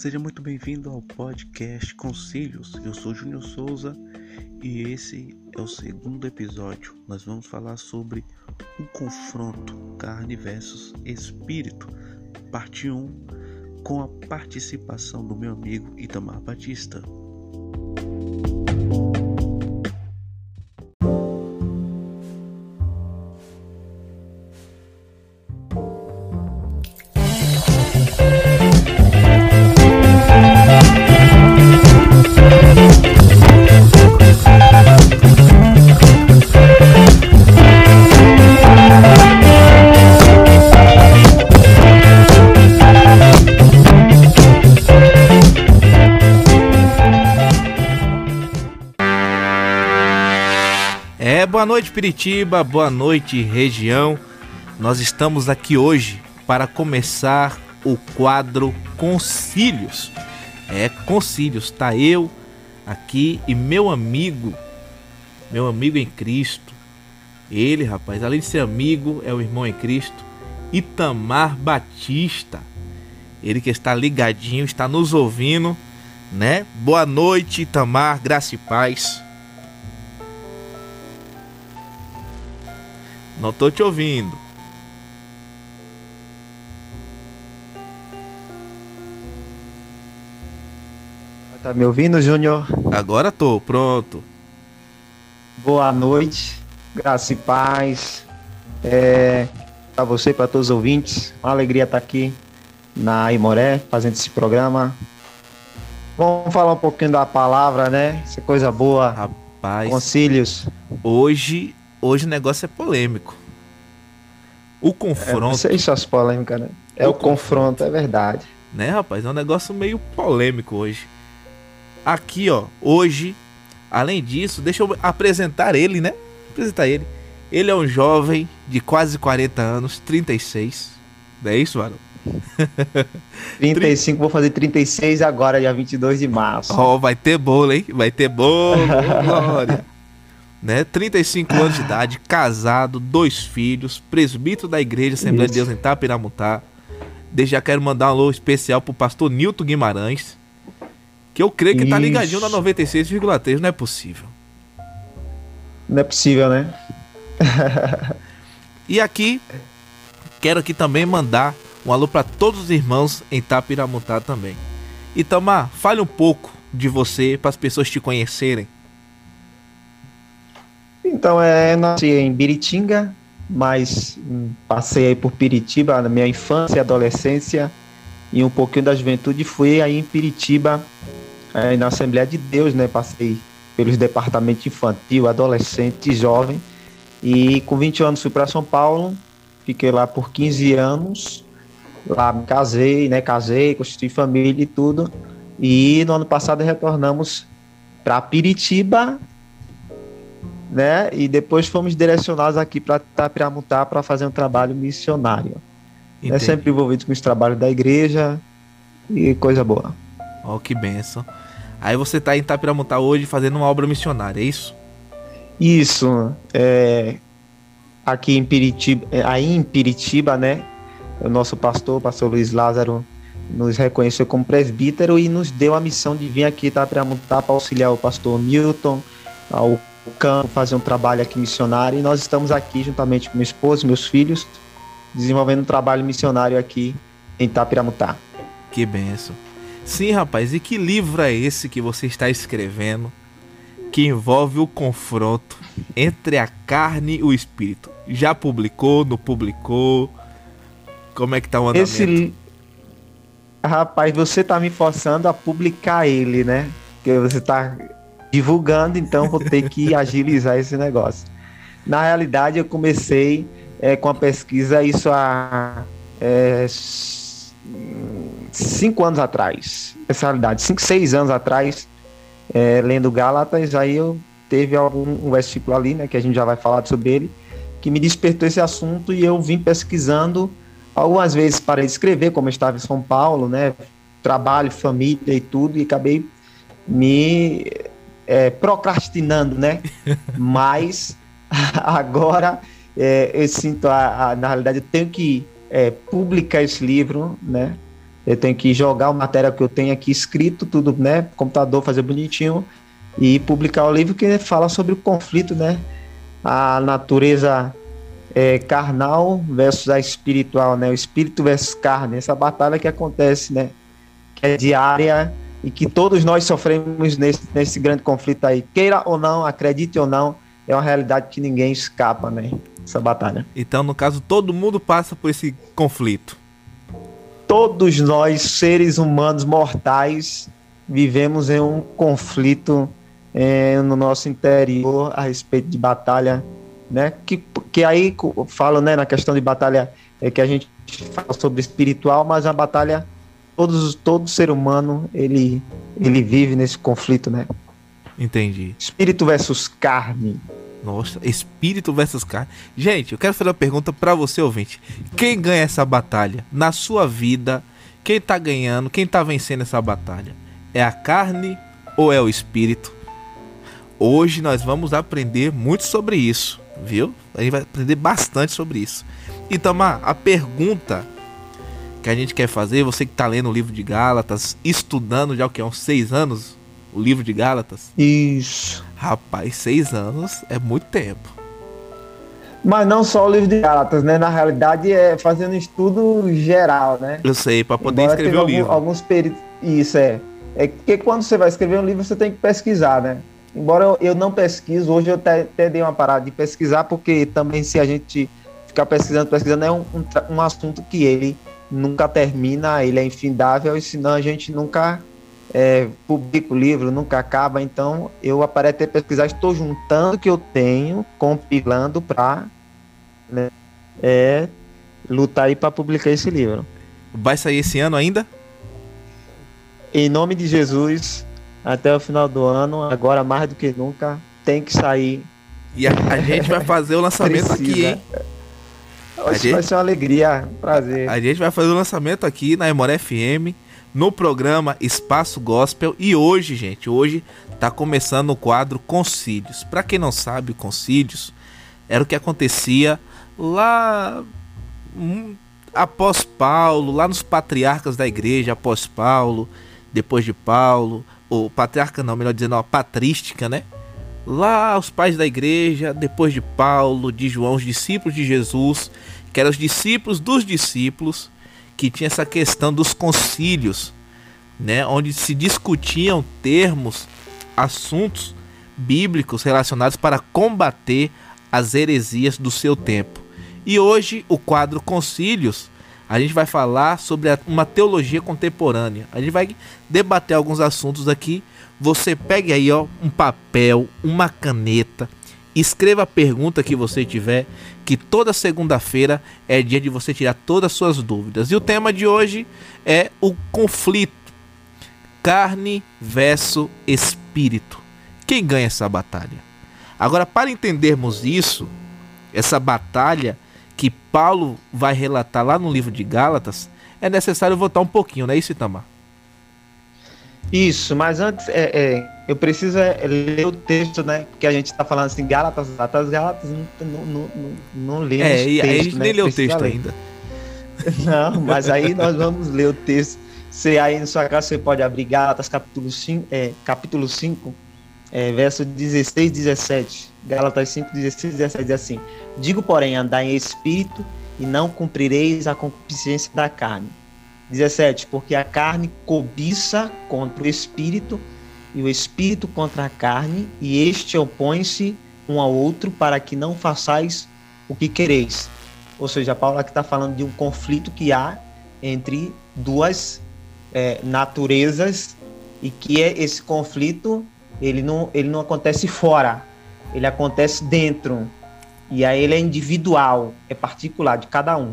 Seja muito bem-vindo ao podcast Conselhos. Eu sou Júnior Souza e esse é o segundo episódio. Nós vamos falar sobre o confronto carne versus espírito, parte 1, com a participação do meu amigo Itamar Batista. Piritiba, boa noite região. Nós estamos aqui hoje para começar o quadro Concílios. É, Concílios, tá eu aqui e meu amigo, meu amigo em Cristo. Ele, rapaz, além de ser amigo, é o irmão em Cristo, Itamar Batista. Ele que está ligadinho, está nos ouvindo, né? Boa noite, Itamar, graça e paz. Não tô te ouvindo. Tá me ouvindo, Júnior? Agora tô, pronto. Boa noite, graça e paz. É, para você, para todos os ouvintes, uma alegria estar aqui na Imoré, fazendo esse programa. Vamos falar um pouquinho da palavra, né? Isso é coisa boa. Rapaz. Concílios. Hoje Hoje o negócio é polêmico. O confronto. É, não sei se as polêmicas, né? É o, o confronto, confronto, é verdade. Né, rapaz? É um negócio meio polêmico hoje. Aqui, ó, hoje, além disso, deixa eu apresentar ele, né? Apresentar ele. Ele é um jovem de quase 40 anos, 36. Não é isso, mano? 35, vou fazer 36 agora, dia 22 de março. Ó, oh, vai ter bolo, hein? Vai ter bolo, glória né? 35 anos de idade, casado, dois filhos, presbítero da Igreja Assembleia Isso. de Deus em Tapiramutá. Desde já quero mandar um alô especial pro pastor Nilton Guimarães, que eu creio que Isso. tá ligadinho na 96,3, não é possível. Não é possível, né? e aqui quero aqui também mandar um alô para todos os irmãos em Tapiramutá também. Itamar, fale um pouco de você para as pessoas te conhecerem. Então, é, nasci em Biritinga, mas passei aí por Piritiba na minha infância e adolescência e um pouquinho da juventude fui aí em Piritiba, aí na Assembleia de Deus, né? Passei pelos departamentos infantil, adolescente jovem. E com 20 anos fui para São Paulo, fiquei lá por 15 anos. Lá me casei, né? Casei, constituí família e tudo. E no ano passado retornamos para Piritiba né? E depois fomos direcionados aqui para Tapiramutá para fazer um trabalho missionário. É sempre envolvido com os trabalhos da igreja e coisa boa. Ó, oh, que benção. Aí você está em Tapiramutá hoje fazendo uma obra missionária, é isso? Isso. É, aqui em Piritiba, é, aí em Piritiba, né? O nosso pastor, o pastor Luiz Lázaro, nos reconheceu como presbítero e nos deu a missão de vir aqui para Tapiramutá para auxiliar o pastor Milton, ao o campo, fazer um trabalho aqui missionário. E nós estamos aqui, juntamente com minha esposa e meus filhos, desenvolvendo um trabalho missionário aqui em Tapiramutá. Que benção. Sim, rapaz, e que livro é esse que você está escrevendo que envolve o confronto entre a carne e o espírito? Já publicou, não publicou? Como é que tá o andamento? Esse... Rapaz, você tá me forçando a publicar ele, né? Porque você tá divulgando, então vou ter que agilizar esse negócio. Na realidade, eu comecei é, com a pesquisa isso há é, cinco anos atrás. Essa realidade, cinco, seis anos atrás, é, lendo Gálatas, aí eu teve algum um versículo ali, né, que a gente já vai falar sobre ele, que me despertou esse assunto e eu vim pesquisando algumas vezes para escrever, como eu estava em São Paulo, né, trabalho, família e tudo, e acabei me é, procrastinando, né? Mas agora é, eu sinto, a, a, na realidade, eu tenho que é, publicar esse livro, né? Eu tenho que jogar o material que eu tenho aqui escrito, tudo, né? Computador, fazer bonitinho e publicar o livro que fala sobre o conflito, né? A natureza é, carnal versus a espiritual, né? O espírito versus carne, essa batalha que acontece, né? Que é diária e que todos nós sofremos nesse, nesse grande conflito aí. Queira ou não, acredite ou não, é uma realidade que ninguém escapa, né? Essa batalha. Então, no caso, todo mundo passa por esse conflito. Todos nós, seres humanos mortais, vivemos em um conflito é, no nosso interior a respeito de batalha, né? Que, que aí falo, né, na questão de batalha é que a gente fala sobre espiritual, mas a batalha todos todo ser humano ele ele vive nesse conflito, né? Entendi. Espírito versus carne. Nossa, espírito versus carne. Gente, eu quero fazer uma pergunta para você, ouvinte. Quem ganha essa batalha na sua vida? Quem tá ganhando? Quem tá vencendo essa batalha? É a carne ou é o espírito? Hoje nós vamos aprender muito sobre isso, viu? A gente vai aprender bastante sobre isso. Então, a pergunta que a gente quer fazer, você que está lendo o livro de Gálatas, estudando já o que? Há uns seis anos o livro de Gálatas? Isso. Rapaz, seis anos é muito tempo. Mas não só o livro de Gálatas, né? Na realidade é fazendo estudo geral, né? Eu sei, para poder Embora escrever o algum, livro. Alguns períodos. Isso é. É que quando você vai escrever um livro, você tem que pesquisar, né? Embora eu, eu não pesquiso, hoje eu até, até, dei uma parada de pesquisar, porque também se a gente ficar pesquisando, pesquisando, é um, um, um assunto que ele nunca termina, ele é infindável, e senão a gente nunca é, publica o livro, nunca acaba. Então eu aparei até pesquisar, estou juntando o que eu tenho, compilando para né, é, lutar aí para publicar esse livro. Vai sair esse ano ainda? Em nome de Jesus, até o final do ano, agora mais do que nunca, tem que sair. E a, a gente vai fazer o lançamento Precisa. aqui, hein? Gente, vai ser uma alegria, um prazer. A gente vai fazer o lançamento aqui na Emora FM, no programa Espaço Gospel. E hoje, gente, hoje tá começando o quadro Concílios. Para quem não sabe, Concílios era o que acontecia lá hum, após Paulo, lá nos patriarcas da igreja, após Paulo, depois de Paulo, ou patriarca não, melhor dizendo, a patrística, né? Lá os pais da igreja, depois de Paulo, de João, os discípulos de Jesus, que eram os discípulos dos discípulos, que tinha essa questão dos concílios, né, onde se discutiam termos, assuntos bíblicos relacionados para combater as heresias do seu tempo. E hoje o quadro Concílios a gente vai falar sobre uma teologia contemporânea. A gente vai debater alguns assuntos aqui. Você pegue aí ó, um papel, uma caneta, escreva a pergunta que você tiver, que toda segunda-feira é dia de você tirar todas as suas dúvidas. E o tema de hoje é o conflito carne versus espírito. Quem ganha essa batalha? Agora, para entendermos isso, essa batalha que Paulo vai relatar lá no livro de Gálatas, é necessário voltar um pouquinho, não é isso, Itamar? Isso, mas antes é, é, eu preciso é, ler o texto, né? Porque a gente está falando assim, Gálatas, Gálatas, Gálatas, não, não, não, não lemos É, texto, a gente né? nem leu o texto ler. ainda. Não, mas aí nós vamos ler o texto. Você aí na sua casa você pode abrir Gálatas capítulo 5, é, capítulo 5 é, verso 16 e 17. Gálatas 5, 16 e 17 diz assim: Digo, porém, andar em espírito e não cumprireis a concupiscência da carne. 17. Porque a carne cobiça contra o espírito e o espírito contra a carne, e este opõe-se um ao outro para que não façais o que quereis. Ou seja, Paulo aqui está falando de um conflito que há entre duas é, naturezas e que é esse conflito ele não, ele não acontece fora, ele acontece dentro. E aí ele é individual, é particular de cada um.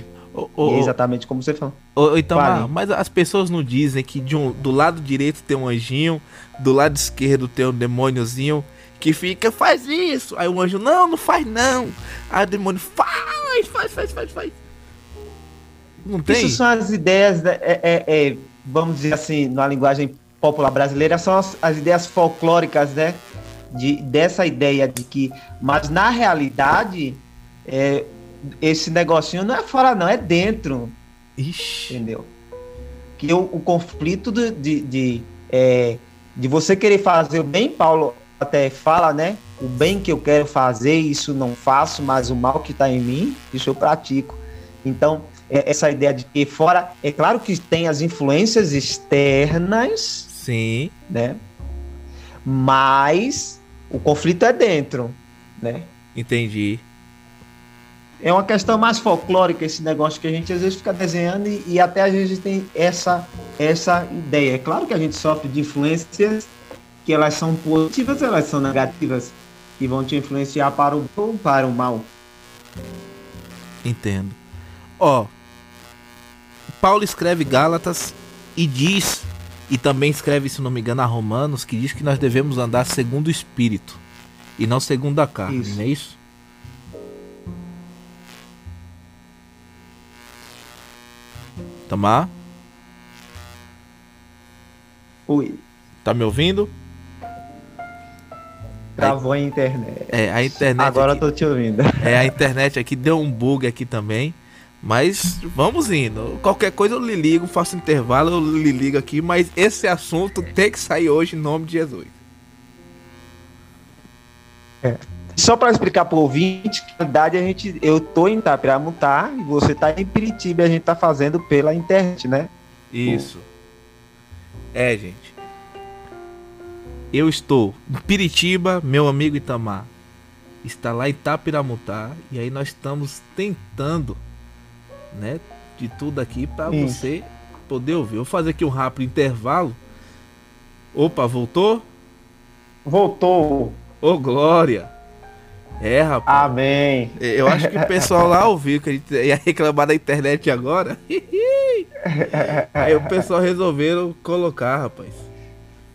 Oh, é exatamente como você falou. Oh, então, ah, mas as pessoas não dizem que de um, do lado direito tem um anjinho, do lado esquerdo tem um demôniozinho que fica, faz isso. Aí o anjo, não, não faz não. Aí o demônio, faz, faz, faz, faz, faz. Não tem? Isso são as ideias, é, é, é, vamos dizer assim, na linguagem popular brasileira são as, as ideias folclóricas, né? De, dessa ideia de que. Mas na realidade, é, esse negocinho não é fora, não, é dentro. Ixi. Entendeu? que o, o conflito de, de, de, é, de você querer fazer o bem, Paulo até fala, né? O bem que eu quero fazer, isso não faço, mas o mal que está em mim, isso eu pratico. Então, é essa ideia de que fora, é claro que tem as influências externas, sim, né? Mas o conflito é dentro, né? Entendi. É uma questão mais folclórica esse negócio que a gente às vezes fica desenhando e, e até às vezes tem essa essa ideia. É claro que a gente sofre de influências que elas são positivas, elas são negativas e vão te influenciar para o bem ou para o mal. Entendo. Ó, Paulo escreve Gálatas e diz, e também escreve, se não me engano, a Romanos, que diz que nós devemos andar segundo o Espírito e não segundo a carne, isso. não é isso? Tamar? Oi. Tá me ouvindo? Travou a internet. É, a internet. Agora aqui, eu tô te ouvindo. É, a internet aqui deu um bug aqui também. Mas vamos indo. Qualquer coisa eu lhe ligo, faço intervalo, eu lhe ligo aqui. Mas esse assunto tem que sair hoje em nome de Jesus. É. Só para explicar para o ouvinte, que na verdade a gente, eu tô em Itapiramutar e você tá em Piritiba e a gente tá fazendo pela internet, né? Isso. É, gente. Eu estou em Piritiba, meu amigo Itamar está lá em Itapiramutá e aí nós estamos tentando, né, de tudo aqui para você poder ouvir. Vou fazer aqui um rápido intervalo. Opa, voltou? Voltou. Ô, oh, glória. É, rapaz. Amém. Eu acho que o pessoal lá ouviu que a gente ia reclamar da internet agora. Aí o pessoal resolveram colocar, rapaz.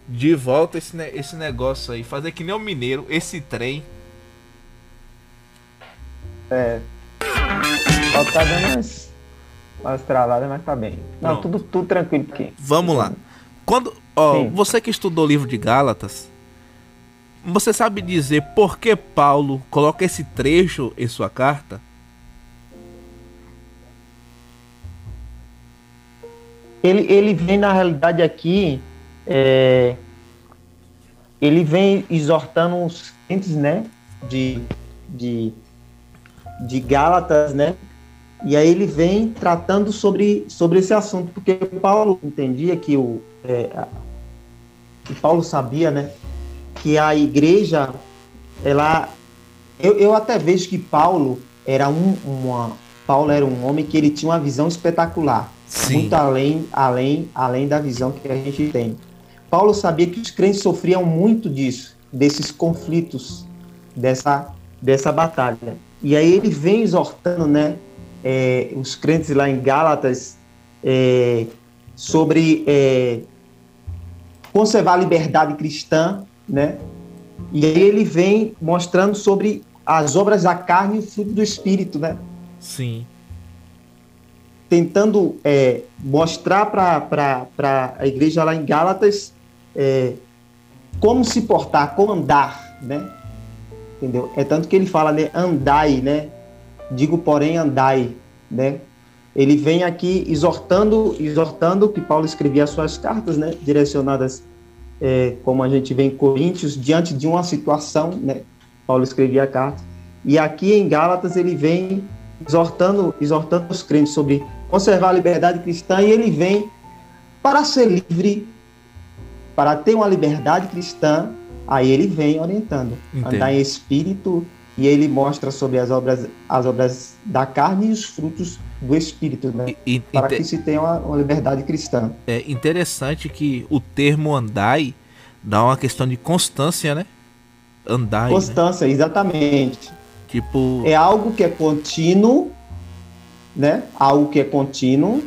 De volta esse, esse negócio aí. Fazer que nem o mineiro, esse trem. É. Só tá dando umas, umas travadas, mas tá bem. Não, tudo, tudo tranquilo aqui. Vamos lá. Quando, ó, você que estudou o livro de Gálatas, você sabe dizer por que Paulo coloca esse trecho em sua carta? Ele, ele vem, na realidade, aqui. É, ele vem exortando os crentes, né? De, de, de Gálatas, né? E aí ele vem tratando sobre, sobre esse assunto, porque Paulo entendia que o. É, que Paulo sabia, né? Que a igreja, ela, eu, eu até vejo que Paulo era um, uma, Paulo era um homem que ele tinha uma visão espetacular, Sim. muito além, além, além da visão que a gente tem. Paulo sabia que os crentes sofriam muito disso, desses conflitos, dessa, dessa batalha. E aí ele vem exortando, né, é, os crentes lá em Gálatas é, sobre é, conservar a liberdade cristã né? E aí ele vem mostrando sobre as obras da carne e o fruto do espírito, né? Sim. Tentando é, mostrar para a igreja lá em Gálatas é, como se portar, como andar, né? Entendeu? É tanto que ele fala, né? Andai, né? Digo, porém, andai, né? Ele vem aqui exortando, exortando que Paulo escrevia as suas cartas, né? Direcionadas é, como a gente vê em Coríntios, diante de uma situação, né? Paulo escrevia a carta, e aqui em Gálatas ele vem exortando, exortando os crentes sobre conservar a liberdade cristã, e ele vem para ser livre, para ter uma liberdade cristã, aí ele vem orientando, Entendo. andar em espírito, e ele mostra sobre as obras, as obras da carne e os frutos do espírito, né? E, para que se tenha uma, uma, liberdade cristã. É interessante que o termo andai dá uma questão de constância, né? Andai. Né? Constância, né? exatamente. Tipo. É algo que é contínuo, né? Algo que é contínuo.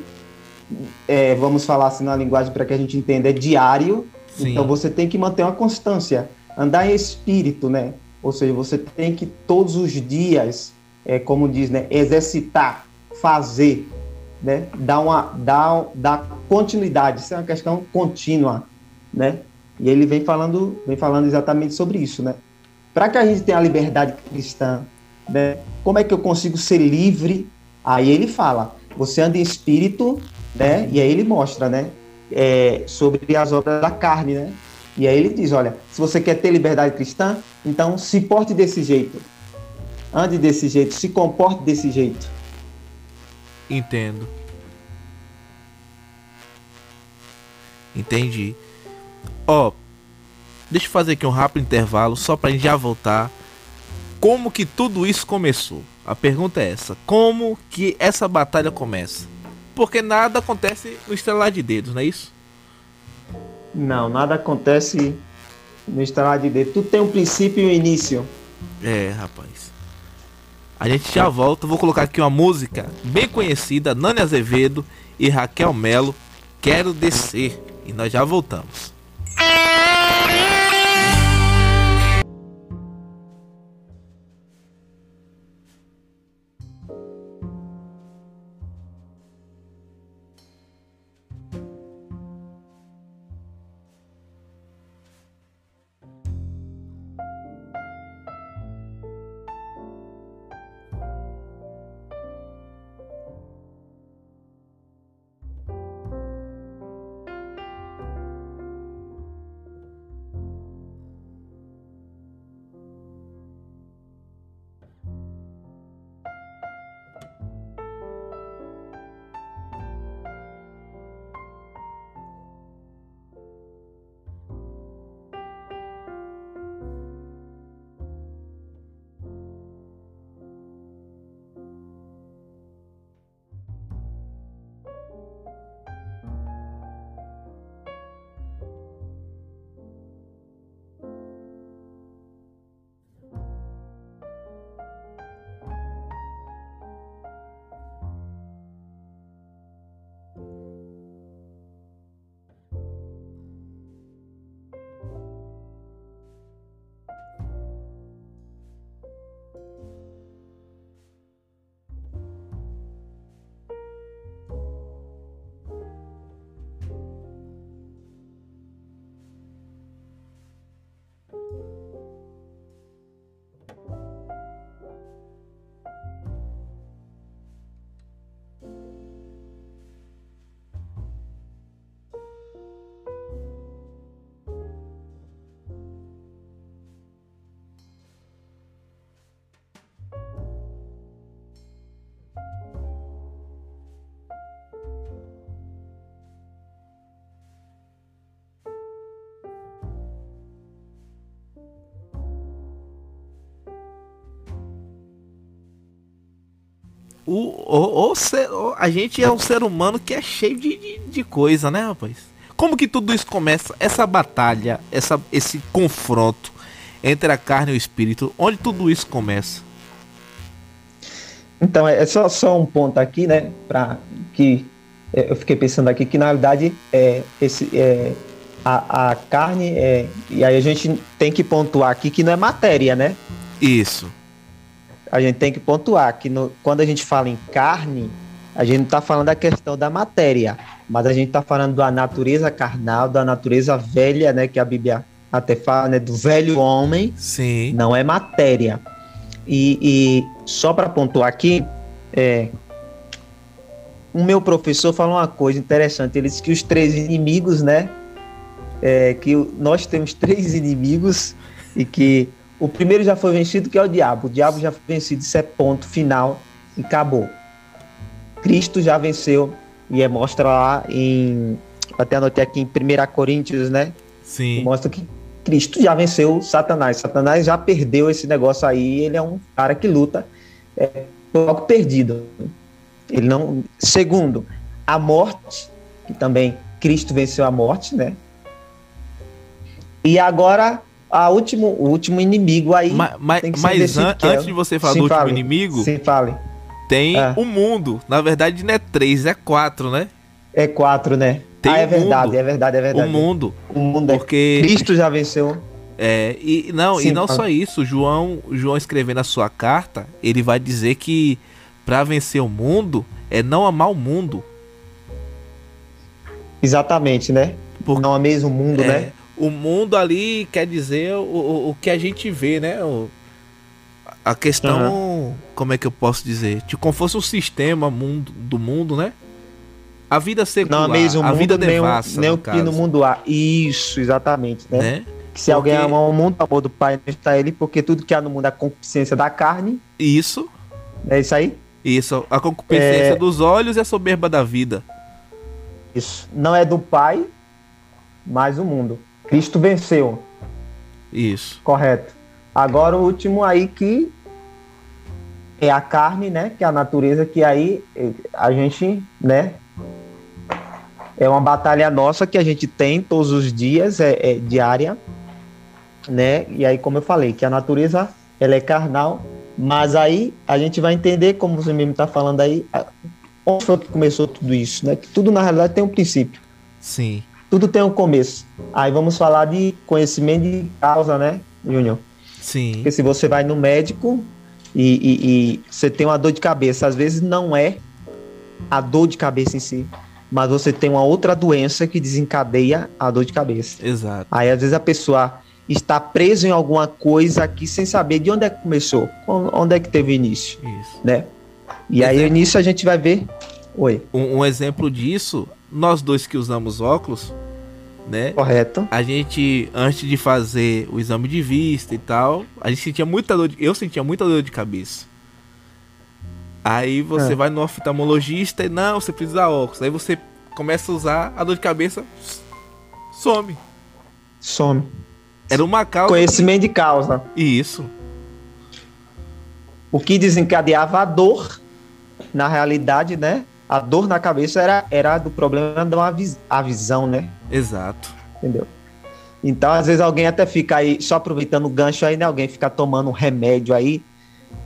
É, vamos falar assim na linguagem para que a gente entenda, é diário. Sim. Então você tem que manter uma constância. Andar em espírito, né? Ou seja, você tem que todos os dias, é, como diz, né? Exercitar fazer, né? Dar uma dar, dar continuidade, isso é uma questão contínua, né? E ele vem falando, vem falando exatamente sobre isso, né? Para que a gente tenha a liberdade cristã, né? Como é que eu consigo ser livre? Aí ele fala: você anda em espírito, né? E aí ele mostra, né? É, sobre as obras da carne, né? E aí ele diz, olha, se você quer ter liberdade cristã, então se porte desse jeito. Ande desse jeito, se comporte desse jeito. Entendo. Entendi. Ó, deixa eu fazer aqui um rápido intervalo só pra gente já voltar. Como que tudo isso começou? A pergunta é essa: como que essa batalha começa? Porque nada acontece no estrelar de dedos, não é isso? Não, nada acontece no estrelar de dedos. Tudo tem um princípio e um início. É, rapaz. A gente já volta. Vou colocar aqui uma música bem conhecida: Nani Azevedo e Raquel Melo. Quero descer. E nós já voltamos. O, o, o, ser, o, a gente é um ser humano que é cheio de, de, de, coisa, né, rapaz? Como que tudo isso começa? Essa batalha, essa, esse confronto entre a carne e o espírito, onde tudo isso começa? Então, é só, só um ponto aqui, né? Pra que é, eu fiquei pensando aqui que na verdade é, esse, é, a, a carne é, e aí a gente tem que pontuar aqui que não é matéria, né? Isso a gente tem que pontuar que no, quando a gente fala em carne, a gente não está falando da questão da matéria, mas a gente está falando da natureza carnal, da natureza velha, né? Que a Bíblia até fala, né? Do velho homem. Sim. Não é matéria. E, e só para pontuar aqui, é, o meu professor falou uma coisa interessante. Ele disse que os três inimigos, né? É, que nós temos três inimigos e que o primeiro já foi vencido, que é o diabo. O diabo já foi vencido, isso é ponto final e acabou. Cristo já venceu e é mostra lá em até anotei aqui em 1 Coríntios, né? Sim. Mostra que Cristo já venceu Satanás. Satanás já perdeu esse negócio aí. Ele é um cara que luta é, logo perdido. Ele não. Segundo, a morte, que também Cristo venceu a morte, né? E agora a último, o último inimigo aí. Ma, ma, mas an, antes de você falar Sim, do último fale. inimigo. Sim, fale. Tem é. o mundo. Na verdade, não é três, é quatro, né? É quatro, né? Tem ah, é verdade, mundo. é verdade, é verdade. O mundo. O mundo é porque Cristo já venceu. É, e não, Sim, e não fala. só isso, João, João escrevendo a sua carta, ele vai dizer que para vencer o mundo é não amar o mundo. Exatamente, né? Por não amar o mundo, é, né? O mundo ali quer dizer o, o, o que a gente vê, né? O, a questão, uhum. como é que eu posso dizer? Tipo, como fosse um sistema mundo, do mundo, né? A vida secular, não ameis o a mundo, vida nem, o- devassa, nem no o que no caso, mundo há. Isso, exatamente, né? né? Que se alguém Porque- ama o mundo, o amor do Pai não está ele, porque tudo que há no mundo é a concupiscência da carne. Isso, É isso aí? isso, a concupiscência É. dos olhos e a soberba da vida. Isso. Não é do Pai, mas o mundo. Cristo venceu, Isso. correto. Agora o último aí que é a carne, né? Que é a natureza, que aí a gente, né? É uma batalha nossa que a gente tem todos os dias, é, é diária, né? E aí, como eu falei, que a natureza ela é carnal, mas aí a gente vai entender, como você mesmo está falando aí, onde foi que começou tudo isso, né? Que tudo na realidade tem um princípio. Sim. Tudo tem um começo. Aí vamos falar de conhecimento de causa, né, Júnior? Sim. Porque se você vai no médico e, e- e você tem uma dor de cabeça, às vezes não é a dor de cabeça em si, mas você tem uma outra doença que desencadeia a dor de cabeça. Exato. Aí às vezes a pessoa está presa em alguma coisa aqui sem saber de onde é que começou, on- onde é que teve início, Isso. né? E aí Exemplo. nisso a gente vai ver. Oi, Um, um exemplo disso, nós dois que usamos óculos, né? correto? A gente, antes de fazer o exame de vista e tal, a gente sentia muita dor de, Eu sentia muita dor de cabeça. Aí você Ah. vai no oftalmologista e não, você precisa usar óculos. Aí você começa a usar, a dor de cabeça some. Some. Era uma causa. Conhecimento de causa. Isso. O que desencadeava a dor, na realidade, né? A dor na cabeça era, era do problema uma vis a visão, né? Exato. Entendeu? Então, às vezes, alguém até fica aí, só aproveitando o gancho aí, né? Alguém fica tomando um remédio aí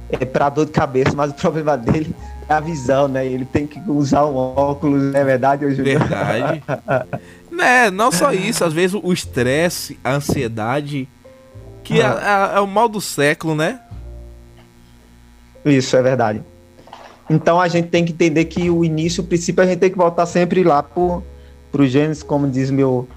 é, para dor de cabeça, mas o problema dele é a visão, né? Ele tem que usar um óculos, não é verdade, hoje Verdade. né, não só isso, às vezes o estresse, a ansiedade, que é, é- é o mal do século, né? Isso, é verdade. Então a gente tem que entender que o início, o princípio, a gente tem que voltar sempre lá pro, pro Gênesis, como diz meu,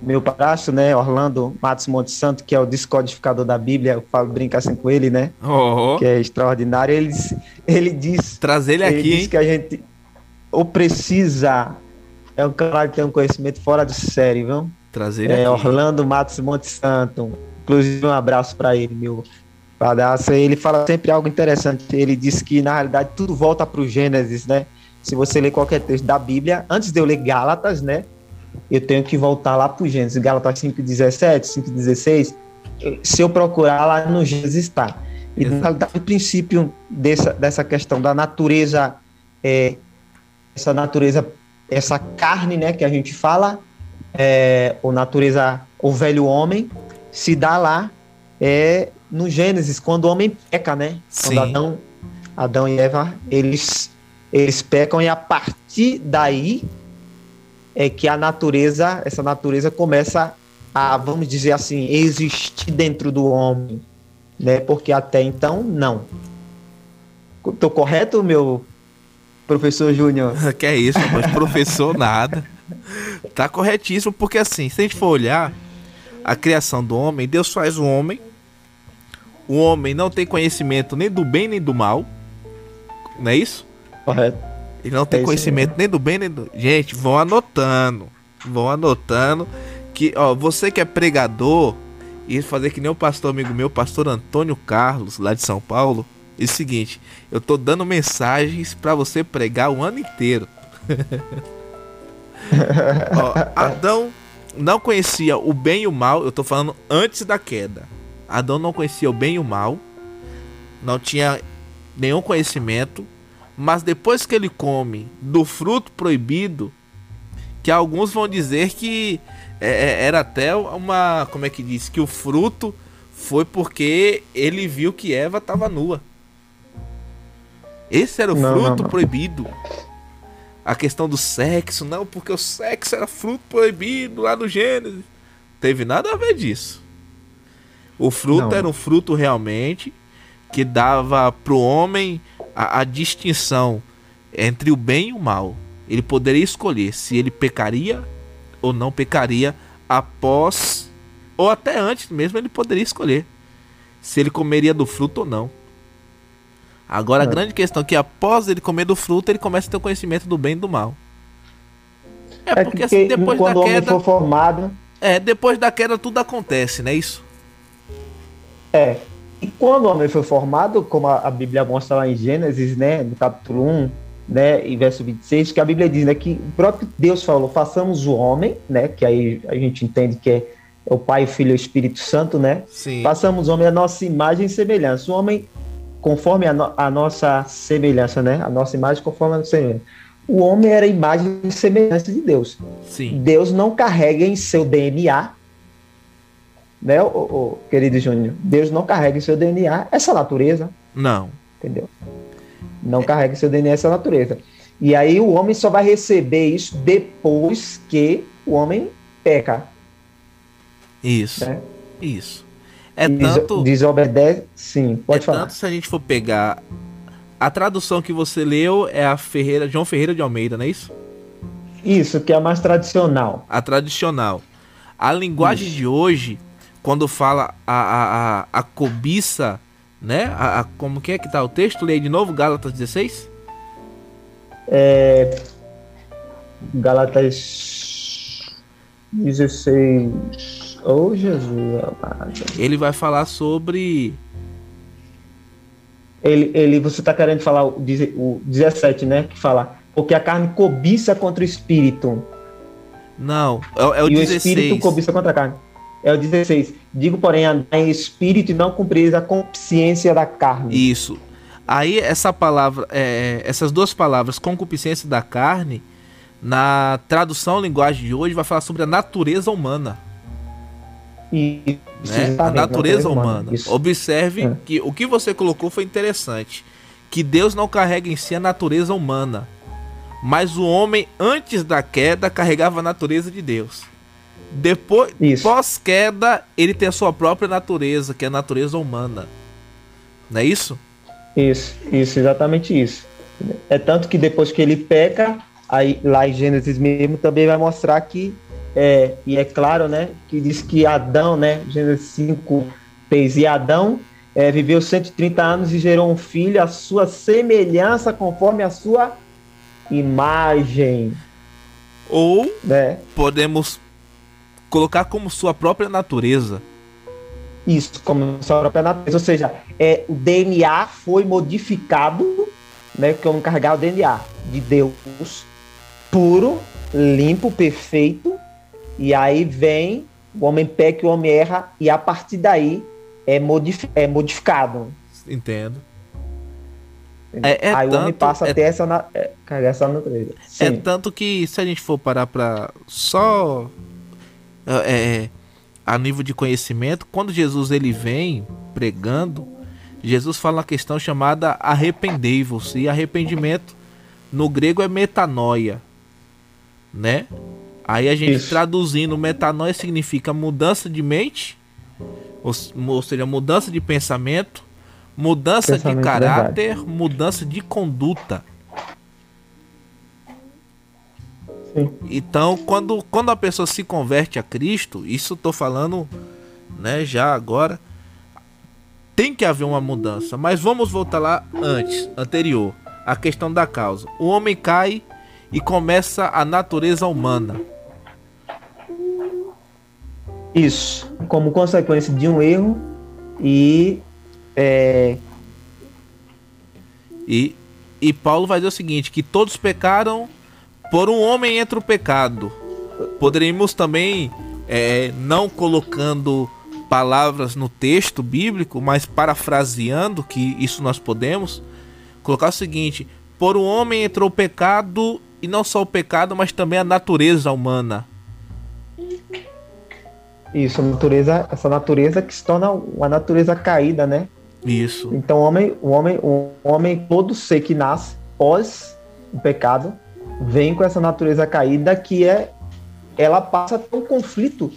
meu padrasto, né? Orlando Matos Monte Santo, que é o descodificador da Bíblia, eu falo, brinco assim com ele, né? Oh, Que é extraordinário. Ele, diz- ele diz, trazer ele ele aqui, diz hein? que a gente ou precisa. É um cara que tem um conhecimento fora de série, viu? Trazer ele É, aqui. Orlando Matos Monte Santo. Inclusive, um abraço para ele, meu padrasto. Ele fala sempre algo interessante. Ele diz que, na realidade, tudo volta para o Gênesis, né? Se você ler qualquer texto da Bíblia, antes de eu ler Gálatas, né? Eu tenho que voltar lá para o Gênesis. Gálatas 5,17, 5,16. Se eu procurar lá no Gênesis está. E, na realidade, o princípio dessa, dessa questão da natureza, é, essa natureza, essa carne, né, que a gente fala, é, ou natureza, o velho homem, se dá lá é, no Gênesis, quando o homem peca, né? Sim. Quando Adão, Adão e Eva, eles, eles pecam e a partir daí é que a natureza, essa natureza começa a, vamos dizer assim, existir dentro do homem, né? Porque até então, não. Tô correto, meu professor Júnior? que é isso, mas professor nada. Tá corretíssimo, porque assim, se a gente for olhar a criação do homem, Deus faz o homem. O homem não tem conhecimento nem do bem nem do mal. Não é isso? Correto. Ele não tem É conhecimento nem do bem nem do. Gente, vão anotando. Vão anotando. Que, ó, você que é pregador, e fazer que nem o pastor amigo meu, pastor Antônio Carlos, lá de São Paulo. É o seguinte, eu tô dando mensagens pra você pregar o ano inteiro. Ó, Adão não conhecia o bem e o mal, eu tô falando antes da queda. Adão não conhecia o bem e o mal, não tinha nenhum conhecimento, mas depois que ele come do fruto proibido, que alguns vão dizer que é, é, era até uma. Como é que diz? Que o fruto foi porque ele viu que Eva estava nua. Esse era o Não, fruto não, não. proibido. A questão do sexo, não, porque o sexo era fruto proibido lá no Gênesis. Teve nada a ver disso. O fruto Não. era um fruto realmente que dava pro homem a, a distinção entre o bem e o mal. Ele poderia escolher se ele pecaria ou não pecaria após ou até antes mesmo ele poderia escolher se ele comeria do fruto ou não. Agora a É. grande questão é que após ele comer do fruto ele começa a ter o conhecimento do bem e do mal. É, porque assim, depois quando da o homem queda. for formado, É, depois da queda tudo acontece, não é isso? É. E quando o homem foi formado, como a, a Bíblia mostra lá em Gênesis, né, no capítulo 1, né, e verso 26, que a Bíblia diz, né, que o próprio Deus falou, façamos o homem, né, que aí a gente entende que é, o Pai, o Filho e o Espírito Santo, né, Sim. façamos o homem a nossa imagem e semelhança. O homem conforme a, no- a nossa semelhança, né, a nossa imagem conforme a nossa semelhança. O homem era a imagem e semelhança de Deus. Sim. Deus não carrega em seu DNA, né, o, o querido Júnior? Deus não carrega em seu DNA essa natureza, Não. entendeu? Não carrega em seu DNA essa natureza. E aí o homem só vai receber isso depois que o homem peca, Isso. né? Isso. É tanto. Desobedece, sim, pode é falar. tanto se a gente for pegar. A tradução que você leu é a Ferreira, João Ferreira de Almeida, não é isso? Isso, que é a mais tradicional. A tradicional. A linguagem Isso. de hoje, quando fala a, a, a, a cobiça, né? A, a- como que é que tá o texto? Leia de novo, Gálatas 16? Galatas 16. Oh, Jesus amado. Ele vai falar sobre. Ele, ele, você está querendo falar o, o 17, né? Que fala, porque a carne cobiça contra o espírito. Não, é, é o e o 16. espírito cobiça contra a carne. É o 16. Digo, porém, andar em espírito e não cumprir a consciência da carne. Isso. Aí essa palavra, é, essas duas palavras, concupiscência da carne, na tradução linguagem de hoje vai falar sobre a natureza humana, E, isso, né? A natureza humana. Isso. Observe É. que o que você colocou foi interessante, que Deus não carrega em si a natureza humana, mas o homem antes da queda carregava a natureza de Deus. Depois, Isso. pós queda, ele tem a sua própria natureza, que é a natureza humana. Não é isso? Isso, isso, exatamente isso. É tanto que depois que ele peca, aí lá em Gênesis mesmo também vai mostrar que, é, e é claro, né, que diz que Adão, né, Gênesis 5, fez, e Adão é, viveu 130 anos e gerou um filho, a sua semelhança conforme a sua imagem, Ou né? podemos colocar como sua própria natureza. Isso, como sua própria natureza. Ou seja, é, o DNA foi modificado, né? Que eu não carregar o DNA de Deus puro, limpo, perfeito. E aí vem o homem peca o homem erra, e a partir daí é, modif é modificado. Entendo. É- é aí o homem tanto- passa é- a ter essa, na- é, essa natureza. É Sim. tanto que se a gente for parar pra só é, é, a nível de conhecimento, quando Jesus ele vem pregando, Jesus fala uma questão chamada arrependei-vos e arrependimento no grego é metanoia, né? Aí a gente Isso. traduzindo metanoia significa mudança de mente, ou, seja, mudança de pensamento, mudança de Pensamento, caráter, mudança de conduta. Sim. Então, quando, quando a pessoa se converte a Cristo, isso tô falando, né, já agora, tem que haver uma mudança. Mas vamos voltar lá antes, anterior, a questão da causa. O homem cai e começa a natureza humana. Isso, como consequência de um erro e é, E, e Paulo vai dizer o seguinte: que todos pecaram, por um homem entra o pecado. Poderíamos também, é, não colocando palavras no texto bíblico, mas parafraseando, que isso nós podemos, colocar o seguinte: por um homem entrou o pecado, e não só o pecado, mas também a natureza humana. Isso, natureza, essa natureza que se torna uma natureza caída, né? Isso, Então, o homem, o homem, o homem, todo ser que nasce pós o pecado, vem com essa natureza caída que é, ela passa a ter um conflito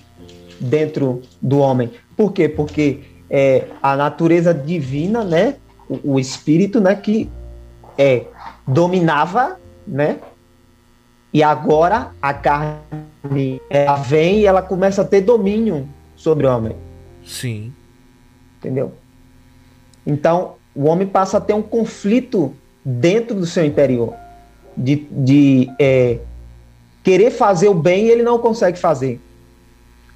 dentro do homem. Por quê? Porque é, a natureza divina, né? O, o espírito, né? Que é dominava, né? E agora a carne ela vem e ela começa a ter domínio sobre o homem, sim, entendeu? Então o homem passa a ter um conflito dentro do seu interior de, de é, querer fazer o bem e ele não consegue fazer.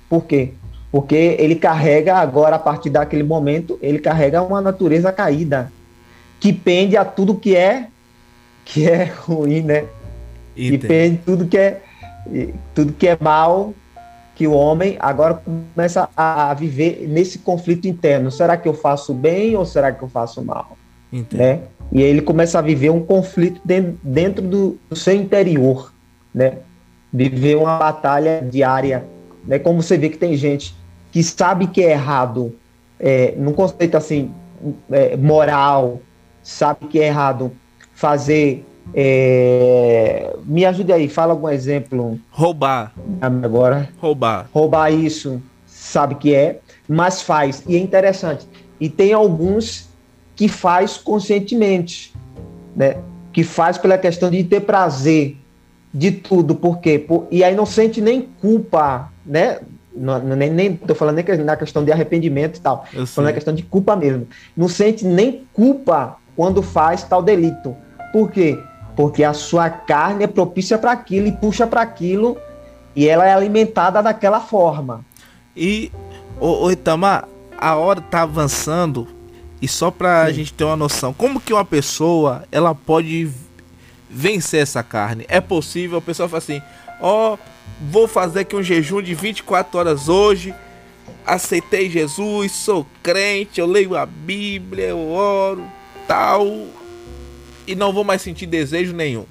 Por quê? Porque ele carrega agora, a partir daquele momento, ele carrega uma natureza caída, que pende a tudo que é que é ruim, né? Que pende tudo que é tudo que é mal, que o homem agora começa a, viver nesse conflito interno. Será que eu faço bem ou será que eu faço mal? Entendi. Né? E aí ele começa a viver um conflito dentro, dentro do, do seu interior, né? Viver uma batalha diária, né? Como você vê que tem gente que sabe que é errado, é, num conceito assim é, moral, sabe que é errado fazer. É, me ajude aí, fala algum exemplo. Roubar. Agora. Roubar. Roubar isso, sabe que é, mas faz. E é interessante. E tem alguns que faz conscientemente, né? Que faz pela questão de ter prazer de tudo, por quê? Por, e aí não sente nem culpa, né? Não, nem, nem tô falando nem na questão de arrependimento e tal, tô falando na questão de culpa mesmo. Não sente nem culpa quando faz tal delito. Por quê? Porque a sua carne é propícia para aquilo e puxa para aquilo e ela é alimentada daquela forma. E, o, o Itamar, a hora tá avançando e só para a gente ter uma noção, como que uma pessoa ela pode vencer essa carne? É possível? A pessoa fala assim: Ó, oh, vou fazer aqui um jejum de 24 horas hoje. Aceitei Jesus, sou crente, eu leio a Bíblia, eu oro, tal, e não vou mais sentir desejo nenhum.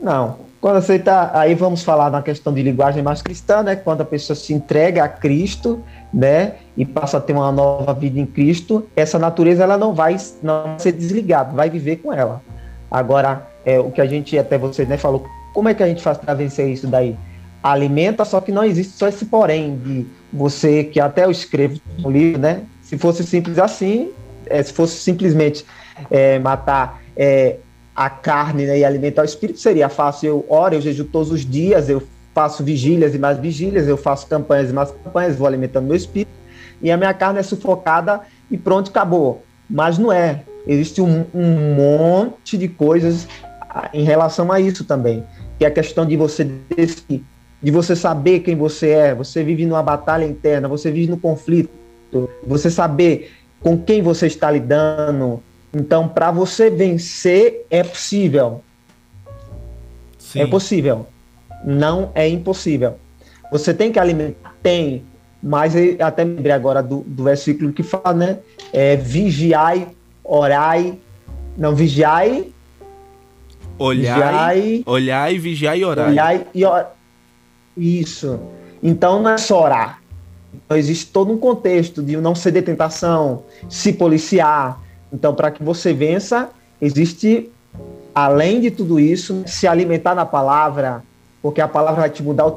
Não. Quando você aí vamos falar na questão de linguagem mais cristã, né? Quando a pessoa se entrega a Cristo, né? E passa a ter uma nova vida em Cristo, essa natureza ela não vai não ser desligada, vai viver com ela. Agora, é, o que a gente até você né, falou, como é que a gente faz para vencer isso daí? Alimenta, só que não existe só esse porém de você que até eu escrevo no livro, né? Se fosse simples assim, é, se fosse simplesmente é, matar é, a carne né, e alimentar o espírito, seria fácil. Eu oro, eu jejuo todos os dias, eu faço vigílias e mais vigílias, eu faço campanhas e mais campanhas, vou alimentando meu espírito, e a minha carne é sufocada e pronto, acabou. Mas não é. Existe um, um monte de coisas em relação a isso também. Que é a questão de você de você saber quem você é, você vive numa batalha interna, você vive no conflito, você saber com quem você está lidando. Então, para você vencer, é possível. Sim. É possível. Não é impossível. Você tem que alimentar? Tem. Mas até me lembrei agora do, do versículo que fala, né? É, vigiai, orai. Não, vigiai. Olhai, vigiai, olhai, vigiai e orai. Olhai e or... Isso. Então não é só orar. Então, existe todo um contexto de não ceder tentação, se policiar. Então, para que você vença, existe, além de tudo isso, se alimentar na palavra, porque a palavra vai te mudar o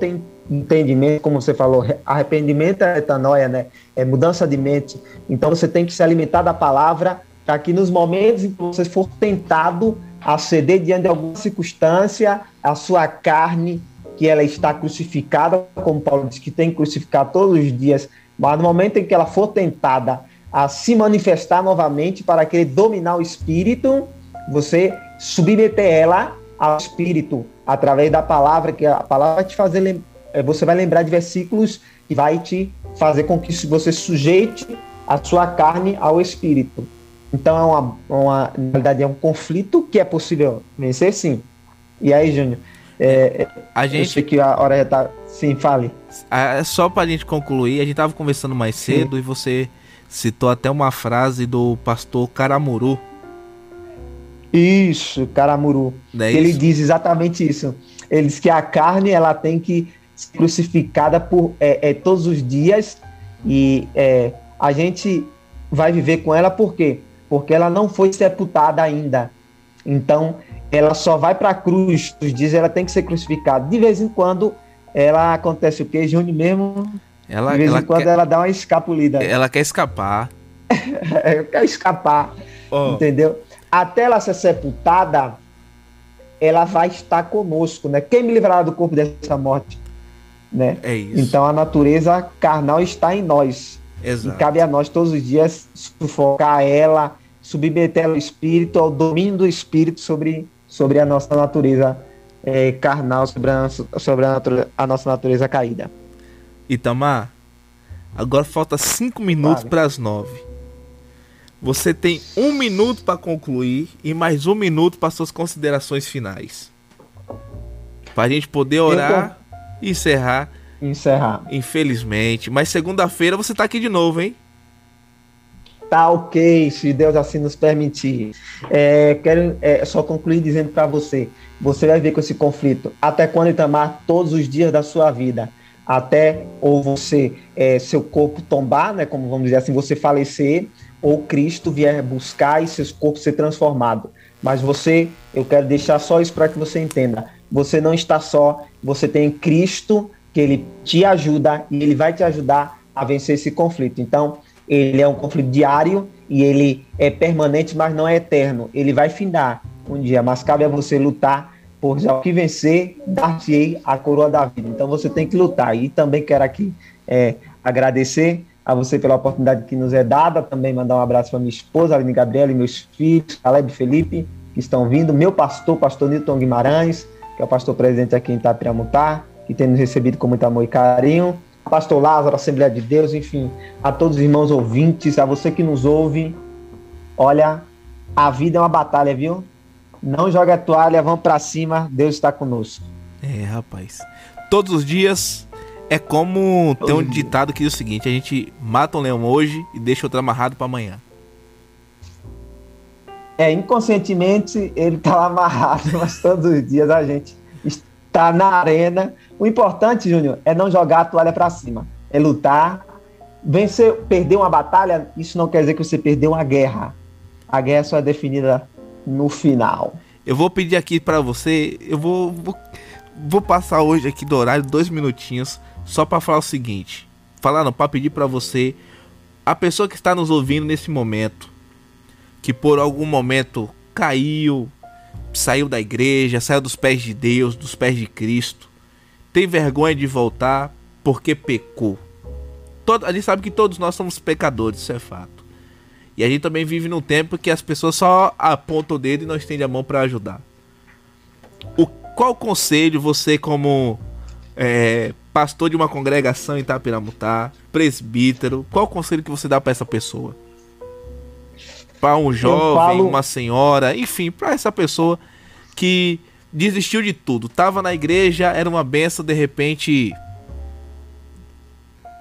entendimento, como você falou, arrependimento é etanoia, né? É mudança de mente. Então, você tem que se alimentar da palavra para que nos momentos em que você for tentado a ceder diante de alguma circunstância, a sua carne que ela está crucificada, como Paulo diz que tem que crucificar todos os dias, mas no momento em que ela for tentada a se manifestar novamente para querer dominar o espírito, você submeter ela ao espírito através da palavra, que a palavra vai te fazer, eh, você vai lembrar de versículos que vai te fazer com que você sujeite a sua carne ao espírito. Então é uma, uma na verdade é um conflito que é possível vencer sim. E aí, Júnior, é, a gente... Eu sei que a hora já tá. Sim, fale. É só pra gente concluir, a gente tava conversando mais cedo Sim. e você citou até uma frase do pastor Caramuru. Isso, Caramuru. É ele isso? diz exatamente isso. Ele diz que a carne ela tem que ser crucificada por é, é todos os dias e é, a gente vai viver com ela por quê? Porque ela não foi sepultada ainda. Então, ela só vai para a cruz os dias, ela tem que ser crucificada. De vez em quando, ela acontece o que, Júnior mesmo? Ela, de vez em quando quer, ela dá uma escapulida. Ela quer escapar. Eu quero escapar, oh. entendeu? Até ela ser sepultada, ela vai estar conosco, né? Quem me livrará do corpo dessa morte? Né? É isso. Então a natureza carnal está em nós. Exato. E cabe a nós todos os dias sufocar ela, submeter o espírito ao domínio do espírito sobre sobre a nossa natureza é, carnal sobre, a, sobre a, a, nossa natureza caída. Itamar, agora falta cinco minutos vale. para as nove. Você tem um minuto para concluir e mais um minuto para suas considerações finais. Para a gente poder orar e encerrar. Encerrar. Infelizmente. Mas segunda-feira você tá aqui de novo, hein? Tá ok, se Deus assim nos permitir. É, quero é, só concluir dizendo para você: você vai ver com esse conflito até quando Itamar, todos os dias da sua vida, até ou você, é, seu corpo tombar, né, como vamos dizer assim, você falecer, ou Cristo vier buscar e seus corpos ser transformados. Mas você, eu quero deixar só isso para que você entenda. Você não está só, você tem Cristo que ele te ajuda e ele vai te ajudar a vencer esse conflito. Então, ele é um conflito diário e ele é permanente, mas não é eterno. Ele vai findar um dia, mas cabe a você lutar por já o que vencer, dar-te-ei a coroa da vida. Então você tem que lutar. E também quero aqui é, agradecer a você pela oportunidade que nos é dada, também mandar um abraço para minha esposa, Aline Gabriela, e meus filhos, Caleb e Felipe, que estão vindo, meu pastor, pastor Nilton Guimarães, que é o pastor presente aqui em Itapiramutá, que tem nos recebido com muito amor e carinho, pastor Lázaro, Assembleia de Deus, enfim, a todos os irmãos ouvintes, a você que nos ouve, olha, a vida é uma batalha, viu? Não joga a toalha, vamos para cima, Deus está conosco. É, rapaz. Todos os dias é como tem um ditado que diz o seguinte: a gente mata um leão hoje e deixa outro amarrado para amanhã. É, inconscientemente ele tá lá amarrado, mas todos os dias a gente está na arena. O importante, Júnior, é não jogar a toalha para cima, é lutar. Vencer, perder uma batalha, isso não quer dizer que você perdeu uma guerra. A guerra só é definida no final. Eu vou pedir aqui para você, eu vou, vou, vou passar hoje aqui do horário dois minutinhos só para falar o seguinte, falar não, para pedir para você, a pessoa que está nos ouvindo nesse momento, que por algum momento caiu, saiu da igreja, saiu dos pés de Deus, dos pés de Cristo, tem vergonha de voltar porque pecou. Todo, a gente sabe que todos nós somos pecadores, isso é fato. E a gente também vive num tempo que as pessoas só apontam o dedo e não estendem a mão para ajudar. O, qual conselho você, como é, pastor de uma congregação em Itapiramutá, presbítero, qual conselho que você dá para essa pessoa? Para um jovem, falo... uma senhora, enfim, para essa pessoa que desistiu de tudo, tava na igreja, era uma benção, de repente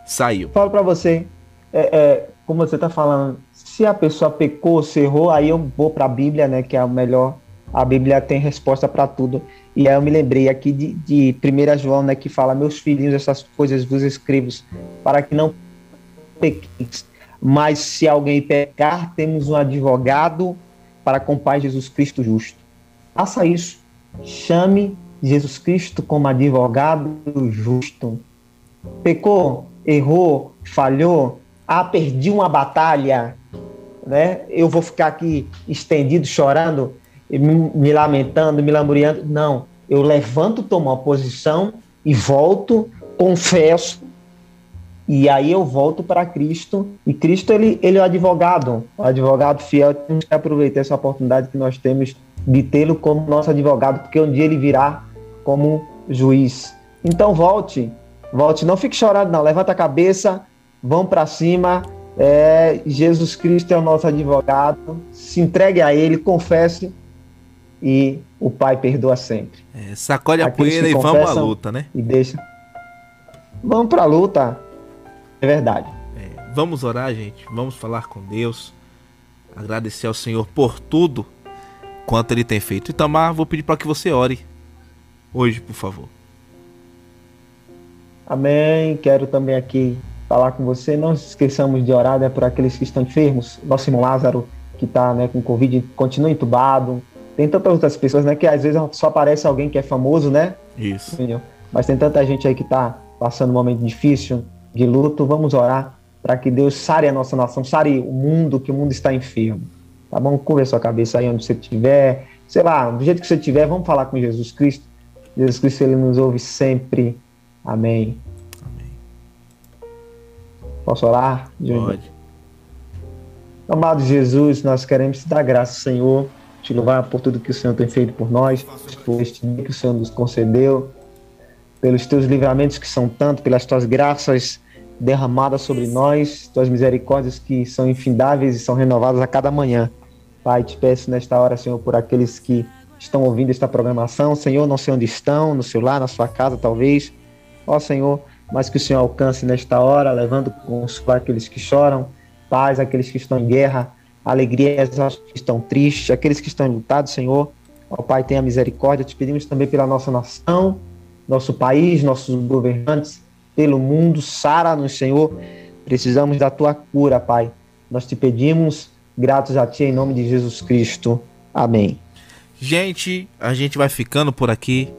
saiu. Falo para você, é, é, como você tá falando, se a pessoa pecou, se errou, aí eu vou para a Bíblia, né, que é o melhor. A Bíblia tem resposta para tudo. E aí eu me lembrei aqui de, de 1 João, né, que fala: Meus filhinhos, essas coisas vos escrevo para que não pequeis. Mas se alguém pecar, temos um advogado para com o Pai Jesus Cristo justo. Faça isso. Chame Jesus Cristo como advogado justo. Pecou, errou, falhou, ah, perdi uma batalha, né? Eu vou ficar aqui estendido, chorando, me, me lamentando, me lamuriando. Não, eu levanto, tomo uma posição e volto, confesso, e aí eu volto para Cristo. E Cristo, ele, ele é o advogado, o advogado fiel. Temos que aproveitar essa oportunidade que nós temos de tê-lo como nosso advogado, porque um dia ele virá como juiz. Então volte, volte, não fique chorando, não. Levanta a cabeça, vão para cima. É, Jesus Cristo é o nosso advogado. Se entregue a Ele, confesse e o Pai perdoa sempre. É, sacode a poeira e vamos à luta, né? E deixa. Vamos para a luta. É verdade. É, vamos orar, gente. Vamos falar com Deus. Agradecer ao Senhor por tudo quanto Ele tem feito. E Tamar, vou pedir para que você ore hoje, por favor. Amém. Quero também aqui falar com você. Não esqueçamos de orar né, por aqueles que estão enfermos. Nosso irmão Lázaro, que está né, com Covid, continua entubado. Tem tantas outras pessoas, né? Que às vezes só aparece alguém que é famoso, né? Isso. Mas tem tanta gente aí que está passando um momento difícil, de luto. Vamos orar para que Deus sare a nossa nação, sare o mundo, que o mundo está enfermo. Tá bom? Curva a sua cabeça aí onde você estiver. Sei lá, do jeito que você estiver, vamos falar com Jesus Cristo. Jesus Cristo, ele nos ouve sempre. Amém. Posso orar? Pode. Amado Jesus, nós queremos te dar graça, Senhor, te louvar por tudo que o Senhor tem feito por nós, por este dia que o Senhor nos concedeu, pelos teus livramentos que são tanto, pelas tuas graças derramadas sobre nós, tuas misericórdias que são infindáveis e são renovadas a cada manhã. Pai, te peço nesta hora, Senhor, por aqueles que estão ouvindo esta programação, Senhor, não sei onde estão, no seu lar, na sua casa, talvez. Ó Senhor, mas que o Senhor alcance nesta hora, levando consuelo aqueles que choram, paz aqueles que estão em guerra, alegria às que estão tristes, aqueles que estão lutados, Senhor. Ó Pai, tenha misericórdia. Te pedimos também pela nossa nação, nosso país, nossos governantes, pelo mundo. Sara-nos, Senhor. Precisamos da tua cura, Pai. Nós te pedimos, gratos a ti, em nome de Jesus Cristo. Amém. Gente, a gente vai ficando por aqui.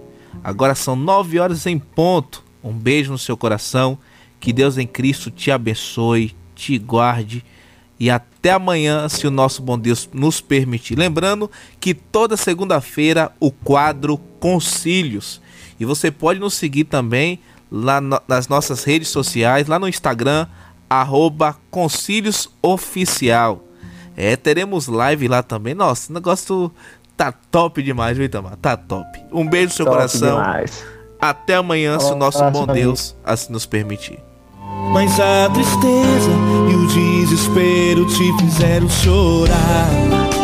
Agora são nove horas em ponto. Um beijo no seu coração. Que Deus em Cristo te abençoe, te guarde. E até amanhã, se o nosso bom Deus nos permitir. Lembrando que toda segunda-feira o quadro Concílios. E você pode nos seguir também lá nas nossas redes sociais, lá no Instagram, arroba Concílios Oficial. É, teremos live lá também. Nossa, o negócio tá top demais, viu, Itamar? Tá top. Um beijo no seu top coração. Demais. Até amanhã, se o nosso bom Deus assim nos permitir. Mas a tristeza e o desespero te fizeram chorar.